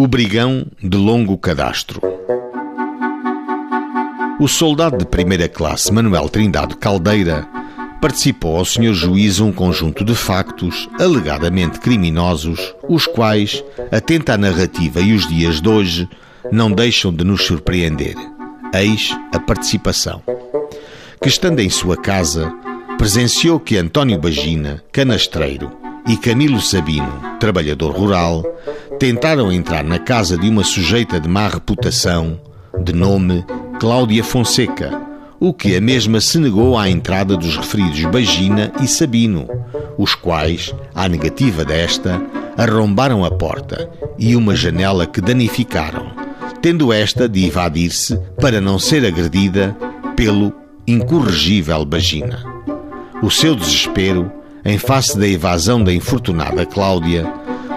O Brigão de Longo Cadastro. O soldado de primeira classe Manuel Trindade Caldeira participou ao Sr. Juiz um conjunto de factos alegadamente criminosos, os quais, atenta à narrativa e os dias de hoje, não deixam de nos surpreender. Eis a participação. Que estando em sua casa, presenciou que António Bagina, canastreiro, e Camilo Sabino, trabalhador rural, tentaram entrar na casa de uma sujeita de má reputação, de nome Cláudia Fonseca, o que a mesma se negou à entrada dos referidos Bagina e Sabino, os quais, à negativa desta, arrombaram a porta e uma janela que danificaram, tendo esta de evadir-se para não ser agredida pelo incorrigível Bagina. O seu desespero, em face da evasão da infortunada Cláudia,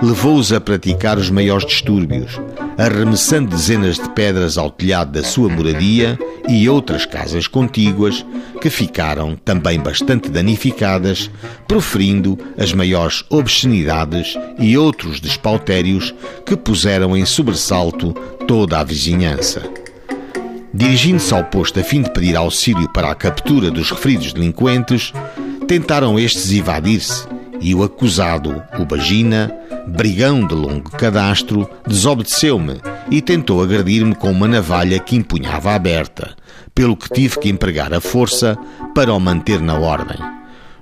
levou-os a praticar os maiores distúrbios, arremessando dezenas de pedras ao telhado da sua moradia e outras casas contíguas, que ficaram também bastante danificadas, proferindo as maiores obscenidades e outros despautérios que puseram em sobressalto toda a vizinhança. Dirigindo-se ao posto a fim de pedir auxílio para a captura dos referidos delinquentes, tentaram estes evadir-se e o acusado, o Bagina, brigão de longo cadastro, desobedeceu-me e tentou agredir-me com uma navalha que empunhava aberta, pelo que tive que empregar a força para o manter na ordem.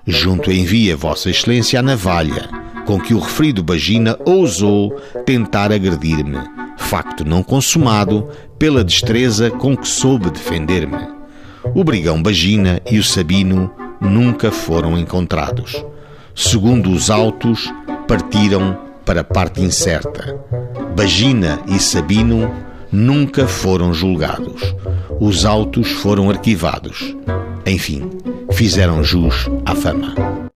Junto envia Vossa Excelência a navalha, com que o referido Bagina ousou tentar agredir-me, facto não consumado pela destreza com que soube defender-me. O brigão Bagina e o Sabino nunca foram encontrados. Segundo os autos, partiram para a parte incerta. Bagina e Sabino nunca foram julgados. Os autos foram arquivados. Enfim, fizeram jus à fama.